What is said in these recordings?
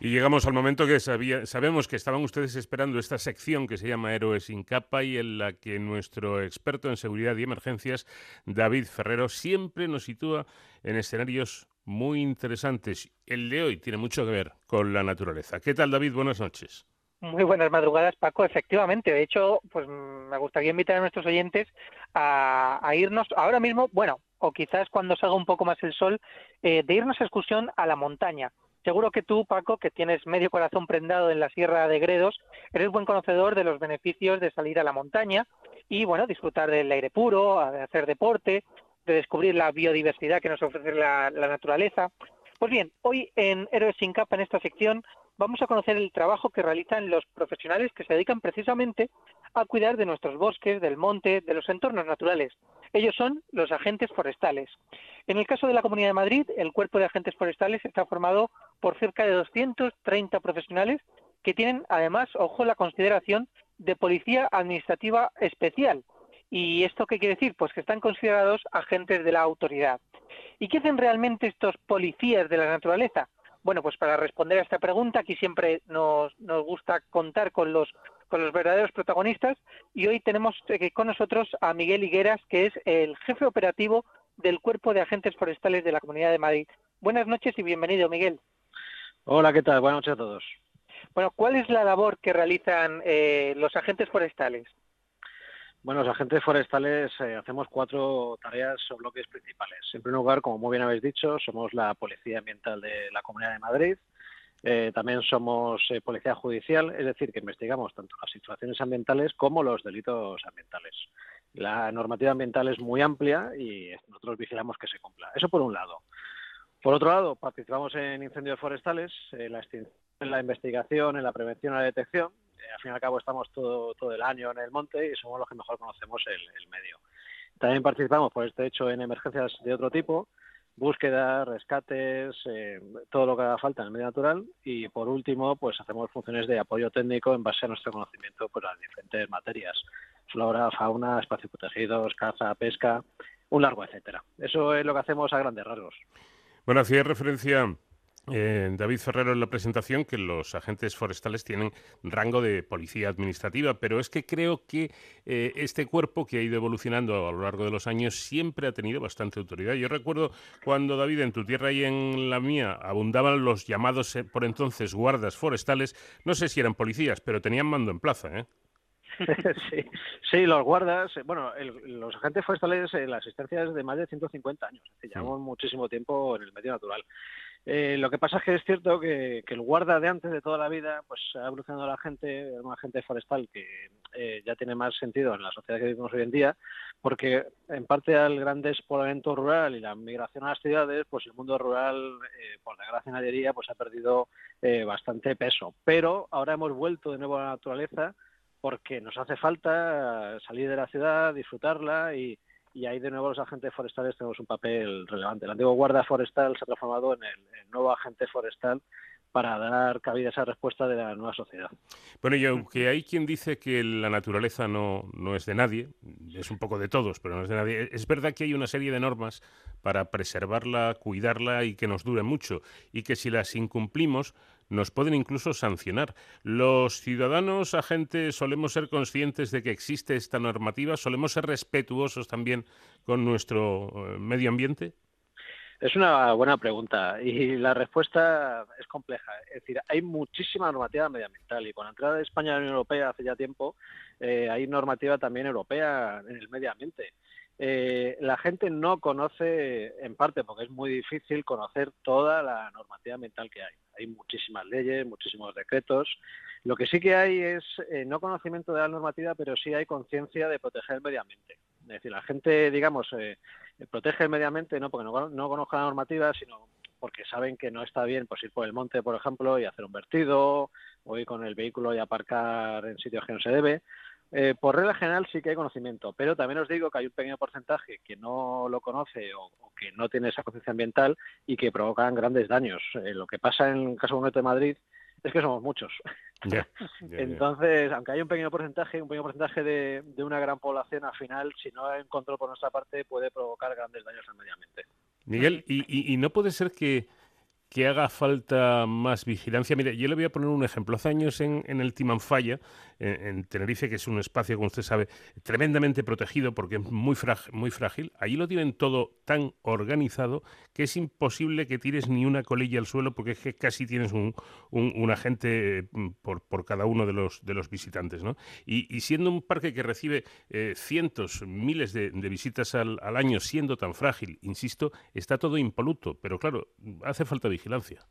Y llegamos al momento que sabemos que estaban ustedes esperando esta sección que se llama Héroes sin capa y en la que nuestro experto en seguridad y emergencias, David Ferrero, siempre nos sitúa en escenarios muy interesantes. El de hoy tiene mucho que ver con la naturaleza. ¿Qué tal, David? Buenas noches. Muy buenas madrugadas, Paco. Efectivamente, de hecho, pues me gustaría invitar a nuestros oyentes a, irnos ahora mismo, bueno, o quizás cuando salga un poco más el sol, eh, de irnos a excursión a la montaña. Seguro que tú, Paco, que tienes medio corazón prendado en la Sierra de Gredos, eres buen conocedor de los beneficios de salir a la montaña y, bueno, disfrutar del aire puro, de hacer deporte, de descubrir la biodiversidad que nos ofrece la, la naturaleza. Pues bien, hoy en Héroes sin capa, en esta sección, vamos a conocer el trabajo que realizan los profesionales que se dedican precisamente a cuidar de nuestros bosques, del monte, de los entornos naturales. Ellos son los agentes forestales. En el caso de la Comunidad de Madrid, el cuerpo de agentes forestales está formado por cerca de 230 profesionales que tienen además, ojo, la consideración de policía administrativa especial. ¿Y esto qué quiere decir? Pues que están considerados agentes de la autoridad. ¿Y qué hacen realmente estos policías de la naturaleza? Bueno, pues para responder a esta pregunta, aquí siempre nos, nos gusta contar con los con los verdaderos protagonistas y hoy tenemos eh, con nosotros a Miguel Higueras, que es el jefe operativo del Cuerpo de Agentes Forestales de la Comunidad de Madrid. Buenas noches y bienvenido, Miguel. Hola, ¿qué tal? Buenas noches a todos. Bueno, ¿cuál es la labor que realizan eh, los agentes forestales? Bueno, los agentes forestales eh, hacemos cuatro tareas o bloques principales. En primer lugar, como muy bien habéis dicho, somos la Policía Ambiental de la Comunidad de Madrid. Eh, también somos eh, policía judicial, es decir, que investigamos tanto las infracciones ambientales como los delitos ambientales. La normativa ambiental es muy amplia y nosotros vigilamos que se cumpla. Eso por un lado. Por otro lado, participamos en incendios forestales, en la, en la investigación, en la prevención y la detección. Eh, al fin y al cabo estamos todo, todo el año en el monte y somos los que mejor conocemos el medio. También participamos, por este hecho, en emergencias de otro tipo, búsqueda, rescates, eh, todo lo que haga falta en el medio natural y por último pues hacemos funciones de apoyo técnico en base a nuestro conocimiento pues las diferentes materias, flora, fauna, espacios protegidos, caza, pesca, un largo etcétera. Eso es lo que hacemos a grandes rasgos. Bueno, hacía referencia eh, David Ferrero en la presentación que los agentes forestales tienen rango de policía administrativa, pero es que creo que eh, este cuerpo que ha ido evolucionando a lo largo de los años siempre ha tenido bastante autoridad. Yo recuerdo cuando David en tu tierra y en la mía abundaban los llamados eh, por entonces guardas forestales, no sé si eran policías, pero tenían mando en plaza, ¿eh? sí, sí, los guardas, bueno, los agentes forestales, la asistencia es de más de 150 años, llevamos muchísimo tiempo en el medio natural. Eh, lo que pasa es que es cierto que, el guarda de antes de toda la vida, pues ha evolucionado la gente, un agente forestal que eh, ya tiene más sentido en la sociedad que vivimos hoy en día, porque en parte al gran despoblamiento rural y la migración a las ciudades, pues el mundo rural, eh, por desgracia nadie diría, pues ha perdido bastante peso. Pero ahora hemos vuelto de nuevo a la naturaleza porque nos hace falta salir de la ciudad, disfrutarla y, y ahí de nuevo los agentes forestales tenemos un papel relevante. El antiguo guarda forestal se ha transformado en el, nuevo agente forestal para dar cabida a esa respuesta de la nueva sociedad. Bueno, y aunque hay quien dice que la naturaleza no, no es de nadie, es un poco de todos, pero no es de nadie, es verdad que hay una serie de normas para preservarla, cuidarla y que nos dure mucho, y que si las incumplimos nos pueden incluso sancionar. ¿Los ciudadanos agentes solemos ser conscientes de que existe esta normativa? ¿Solemos ser respetuosos también con nuestro eh, medio ambiente? Es una buena pregunta y la respuesta es compleja. Es decir, hay muchísima normativa medioambiental y con la entrada de España a la Unión Europea hace ya tiempo eh, hay normativa también europea en el medio ambiente. Eh, la gente no conoce, en parte porque es muy difícil conocer toda la normativa ambiental que hay. Hay muchísimas leyes, muchísimos decretos. Lo que sí que hay es eh, no conocimiento de la normativa, pero sí hay conciencia de proteger el medio ambiente. Es decir, la gente, digamos, eh, protege el medio ambiente no porque no, no conozca la normativa, sino porque saben que no está bien pues ir por el monte, por ejemplo, y hacer un vertido, o ir con el vehículo y aparcar en sitios que no se debe, eh, por regla general sí que hay conocimiento, pero también os digo que hay un pequeño porcentaje que no lo conoce o, que no tiene esa conciencia ambiental y que provocan grandes daños. Eh, lo que pasa en el caso concreto de Madrid es que somos muchos. Entonces, aunque hay un pequeño porcentaje, un pequeño porcentaje de, una gran población, al final, si no hay control por nuestra parte, puede provocar grandes daños al medio ambiente. Miguel, y no puede ser que que haga falta más vigilancia. Mire, yo le voy a poner un ejemplo. Hace años en, el Timanfaya, en, en, Tenerife, que es un espacio, como usted sabe, tremendamente protegido porque es muy, frágil, muy frágil, allí lo tienen todo tan organizado que es imposible que tires ni una colilla al suelo porque es que casi tienes un, agente mm, por, cada uno de los, visitantes. Y, siendo un parque que recibe eh, cientos, miles de, visitas al año, siendo tan frágil, insisto, está todo impoluto. Pero claro, hace falta vigilancia.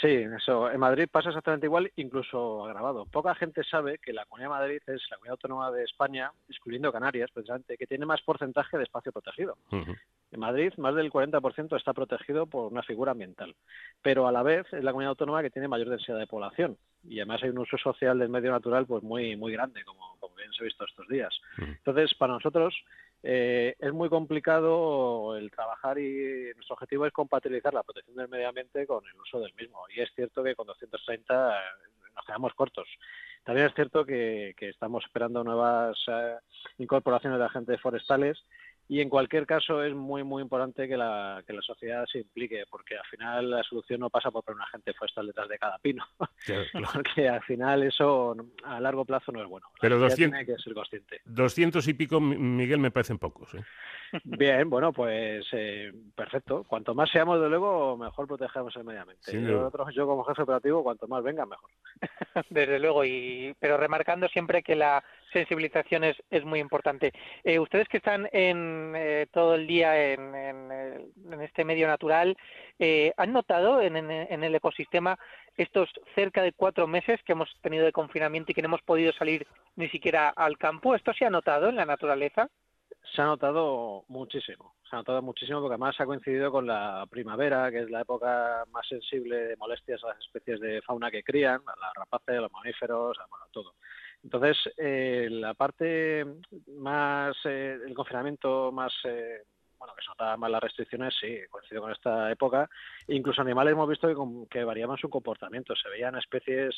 Sí, eso. En Madrid pasa exactamente igual, incluso agravado. Poca gente sabe que la Comunidad de Madrid es la comunidad autónoma de España, excluyendo Canarias, precisamente, que tiene más porcentaje de espacio protegido. En Madrid, más del 40% está protegido por una figura ambiental, pero a la vez es la comunidad autónoma que tiene mayor densidad de población y además hay un uso social del medio natural pues muy muy grande, como, como bien se ha visto estos días. Entonces, para nosotros eh, es muy complicado el trabajar y nuestro objetivo es compatibilizar la protección del medio ambiente con el uso del mismo. Y es cierto que con 230 nos quedamos cortos. También es cierto que, estamos esperando nuevas eh, incorporaciones de agentes forestales y en cualquier caso es muy muy importante que la, que la sociedad se implique porque al final la solución no pasa por poner un agente forestal detrás de cada pino porque al final eso a largo plazo no es bueno. Pero 200, tiene que ser consciente. 200 y pico Miguel me parecen pocos ¿eh? bien bueno pues eh, perfecto. Cuanto más seamos de luego mejor protegemos el medio ambiente. Nosotros yo como jefe operativo cuanto más venga mejor. Desde luego y pero remarcando siempre que la sensibilización es, es muy importante. Eh, ustedes que están en, eh, todo el día en, en, este medio natural, eh, ¿han notado en, en, el ecosistema estos cerca de cuatro meses que hemos tenido de confinamiento y que no hemos podido salir ni siquiera al campo? ¿Esto se ha notado en la naturaleza? Se ha notado muchísimo, se ha notado muchísimo porque además ha coincidido con la primavera, que es la época más sensible de molestias a las especies de fauna que crían, a las rapaces, a los mamíferos, a bueno, todo. Entonces, eh, la parte más, eh, el confinamiento más, eh, bueno, que se notaban más las restricciones, sí, coincido con esta época. Incluso animales hemos visto que, que, variaban su comportamiento. Se veían especies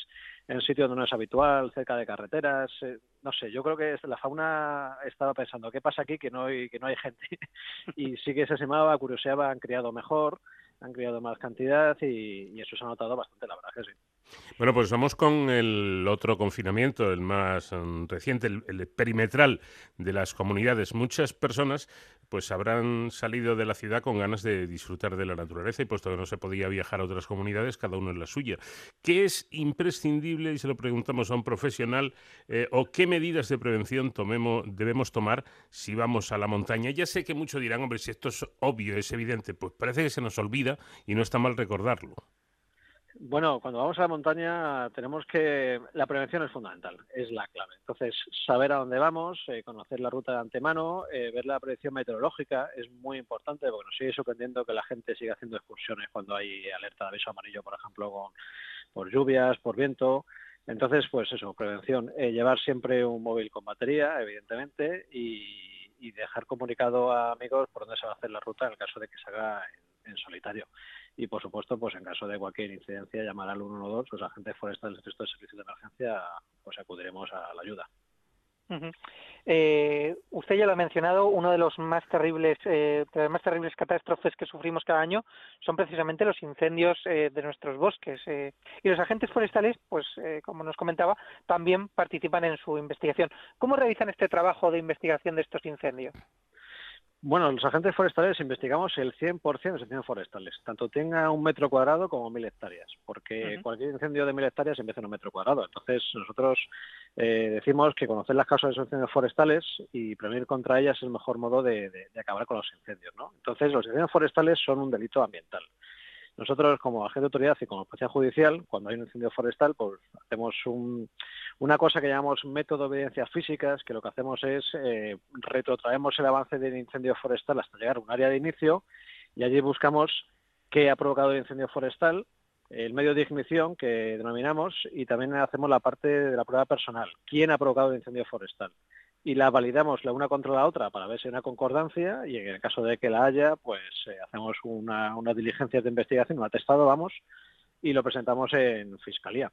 en sitios donde no es habitual, cerca de carreteras. Eh, no sé, yo creo que la fauna estaba pensando, ¿qué pasa aquí que no hay, que no hay gente? y sí que se asemaba, curioseaba, han criado mejor, han criado más cantidad y, y eso se ha notado bastante, la verdad que sí. Bueno, pues vamos con el otro confinamiento, el más mm, reciente, el, perimetral de las comunidades. Muchas personas pues habrán salido de la ciudad con ganas de disfrutar de la naturaleza y puesto que no se podía viajar a otras comunidades, cada uno en la suya. ¿Qué es imprescindible, y se lo preguntamos a un profesional, eh, o qué medidas de prevención tomemos, debemos tomar si vamos a la montaña? Ya sé que muchos dirán, hombre, si esto es obvio, es evidente, pues parece que se nos olvida y no está mal recordarlo. Bueno, cuando vamos a la montaña tenemos que la prevención es fundamental, es la clave. Entonces, saber a dónde vamos, eh, conocer la ruta de antemano, eh, ver la predicción meteorológica es muy importante porque nos sigue sorprendiendo que la gente siga haciendo excursiones cuando hay alerta de aviso amarillo, por ejemplo, con, por lluvias, por viento. Entonces, pues eso, prevención, eh, llevar siempre un móvil con batería, evidentemente, y, y, dejar comunicado a amigos por dónde se va a hacer la ruta en el caso de que se haga en solitario y por supuesto pues en caso de cualquier incidencia llamar al 112 los agentes forestales del resto de servicios de emergencia pues acudiremos a la ayuda eh, usted ya lo ha mencionado, uno de los más terribles, eh, de las más terribles catástrofes que sufrimos cada año son precisamente los incendios eh, de nuestros bosques. Eh, y los agentes forestales, pues como nos comentaba, también participan en su investigación. ¿Cómo realizan este trabajo de investigación de estos incendios? Bueno, los agentes forestales investigamos el 100% de los incendios forestales, tanto tenga un metro cuadrado como mil hectáreas, porque cualquier incendio de mil hectáreas empieza en un metro cuadrado. Entonces, nosotros eh, decimos que conocer las causas de los incendios forestales y prevenir contra ellas es el mejor modo de, de acabar con los incendios. ¿no? Entonces, los incendios forestales son un delito ambiental. Nosotros, como agente de autoridad y como policía judicial, cuando hay un incendio forestal, pues hacemos una cosa que llamamos método de evidencias físicas, que lo que hacemos es eh, retrotraemos el avance del incendio forestal hasta llegar a un área de inicio y allí buscamos qué ha provocado el incendio forestal, el medio de ignición que denominamos y también hacemos la parte de la prueba personal, quién ha provocado el incendio forestal y la validamos la una contra la otra para ver si hay una concordancia y en el caso de que la haya, pues eh, hacemos una, una, diligencia de investigación, un atestado, vamos, y lo presentamos en fiscalía.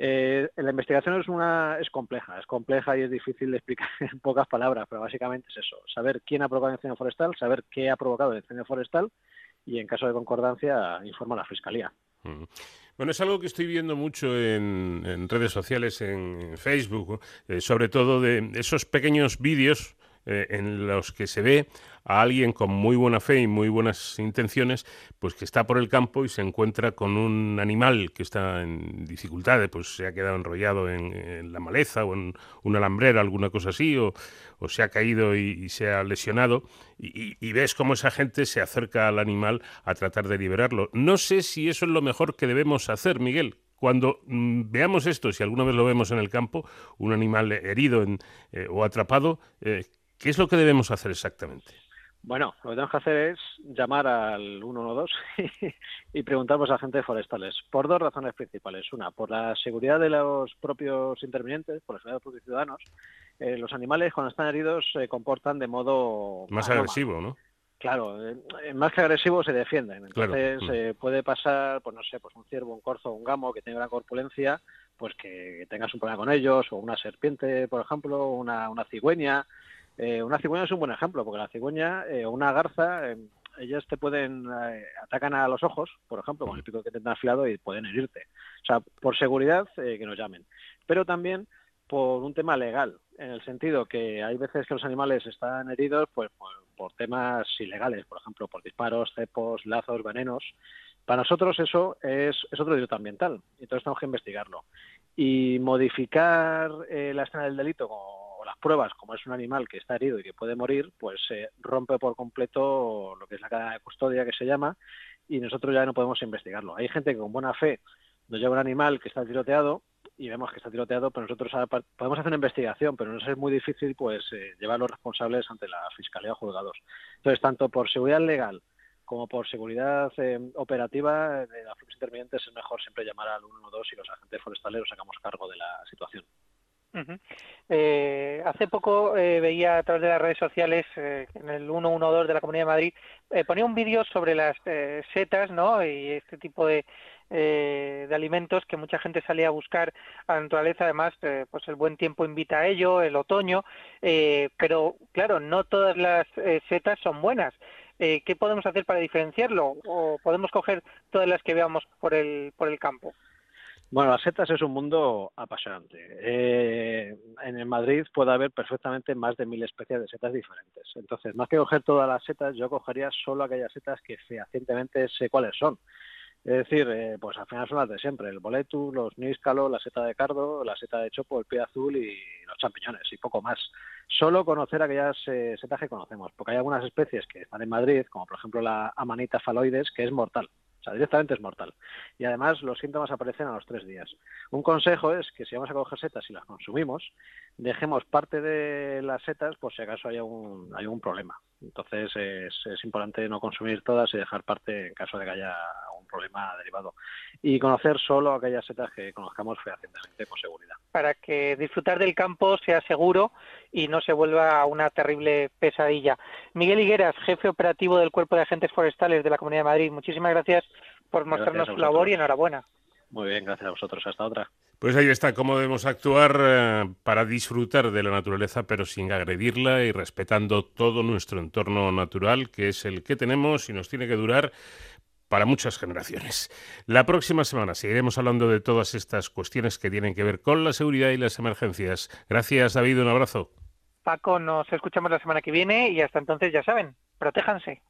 Eh, la investigación es una es compleja, es compleja y es difícil de explicar en pocas palabras, pero básicamente es eso: saber quién ha provocado el incendio forestal, saber qué ha provocado el incendio forestal y en caso de concordancia informa la Fiscalía. Mm. Bueno, es algo que estoy viendo mucho en, redes sociales, en, Facebook, eh, sobre todo de esos pequeños vídeos eh, en los que se ve a alguien con muy buena fe y muy buenas intenciones, pues que está por el campo y se encuentra con un animal que está en dificultades, pues se ha quedado enrollado en, la maleza o en una alambrera, alguna cosa así, o, se ha caído y, se ha lesionado, y, ves cómo esa gente se acerca al animal a tratar de liberarlo. No sé si eso es lo mejor que debemos hacer, Miguel, cuando mm, veamos esto, si alguna vez lo vemos en el campo, un animal herido eh, o atrapado, eh, ¿Qué es lo que debemos hacer exactamente? Bueno, lo que tenemos que hacer es llamar al 112 y preguntar a agentes forestales por dos razones principales. Una, por la seguridad de los propios intervinientes, por la seguridad de los propios ciudadanos. Eh, los animales cuando están heridos se comportan de modo... Más agresivo, ¿no? Claro, eh, más que agresivo se defienden. Entonces mm. eh, puede pasar, pues no sé, pues un ciervo, un corzo, un gamo que tenga gran corpulencia, pues que tengas un problema con ellos, o una serpiente, por ejemplo, una, una cigüeña, eh, una cigüeña es un buen ejemplo, porque la cigüeña eh, o una garza, eh, ellas te pueden, atacan a los ojos, por ejemplo, con el pico que te han afilado y pueden herirte. O sea, por seguridad, que nos llamen. Pero también por un tema legal, en el sentido que hay veces que los animales están heridos pues, por, temas ilegales, por ejemplo, por disparos, cepos, lazos, venenos. Para nosotros eso es, es otro delito ambiental, entonces tenemos que investigarlo. Y modificar la escena del delito las pruebas, como es un animal que está herido y que puede morir, pues se rompe por completo lo que es la cadena de custodia que se llama y nosotros ya no podemos investigarlo. Hay gente que con buena fe nos lleva un animal que está tiroteado y vemos que está tiroteado, pero nosotros podemos hacer una investigación, pero no es muy difícil pues eh, llevar los responsables ante la Fiscalía o juzgados. Entonces, tanto por seguridad legal como por seguridad eh, operativa de las propios intervinientes es mejor siempre llamar al 112 y los agentes forestales nos sacamos cargo de la situación. Eh, hace poco eh, veía a través de las redes sociales, eh, en el 112 de la Comunidad de Madrid, ponía un vídeo sobre las setas ¿no? y este tipo de, de alimentos que mucha gente salía a buscar a la naturaleza. Además, pues el buen tiempo invita a ello, el otoño, pero claro, no todas las setas son buenas. ¿Qué podemos hacer para diferenciarlo? ¿O podemos coger todas las que veamos por el, por el campo? Bueno, las setas es un mundo apasionante. Eh, en el Madrid puede haber perfectamente más de mil especies de setas diferentes. Entonces, más que coger todas las setas, yo cogería solo aquellas setas que fehacientemente sé cuáles son. Es decir, eh, pues al final son las de siempre, el boletus, los níscalos, la seta de cardo, la seta de chopo, el pie azul y los champiñones y poco más. Solo conocer aquellas eh, setas que conocemos, porque hay algunas especies que están en Madrid, como por ejemplo la Amanita faloides, que es mortal directamente es mortal. Y además los síntomas aparecen a los tres días. Un consejo es que si vamos a coger setas y las consumimos, dejemos parte de las setas por si acaso hay un, hay un problema. Entonces es, es importante no consumir todas y dejar parte en caso de que haya un problema derivado. Y conocer solo aquellas setas que conozcamos fehacientemente con seguridad. Para que disfrutar del campo sea seguro y no se vuelva una terrible pesadilla. Miguel Higueras, jefe operativo del Cuerpo de Agentes Forestales de la Comunidad de Madrid, muchísimas gracias por mostrarnos su labor y enhorabuena. Muy bien, gracias a vosotros. Hasta otra. Pues ahí está, cómo debemos actuar eh, para disfrutar de la naturaleza, pero sin agredirla y respetando todo nuestro entorno natural, que es el que tenemos y nos tiene que durar para muchas generaciones. La próxima semana seguiremos hablando de todas estas cuestiones que tienen que ver con la seguridad y las emergencias. Gracias, David, un abrazo. Paco, nos escuchamos la semana que viene y hasta entonces ya saben, protéjanse.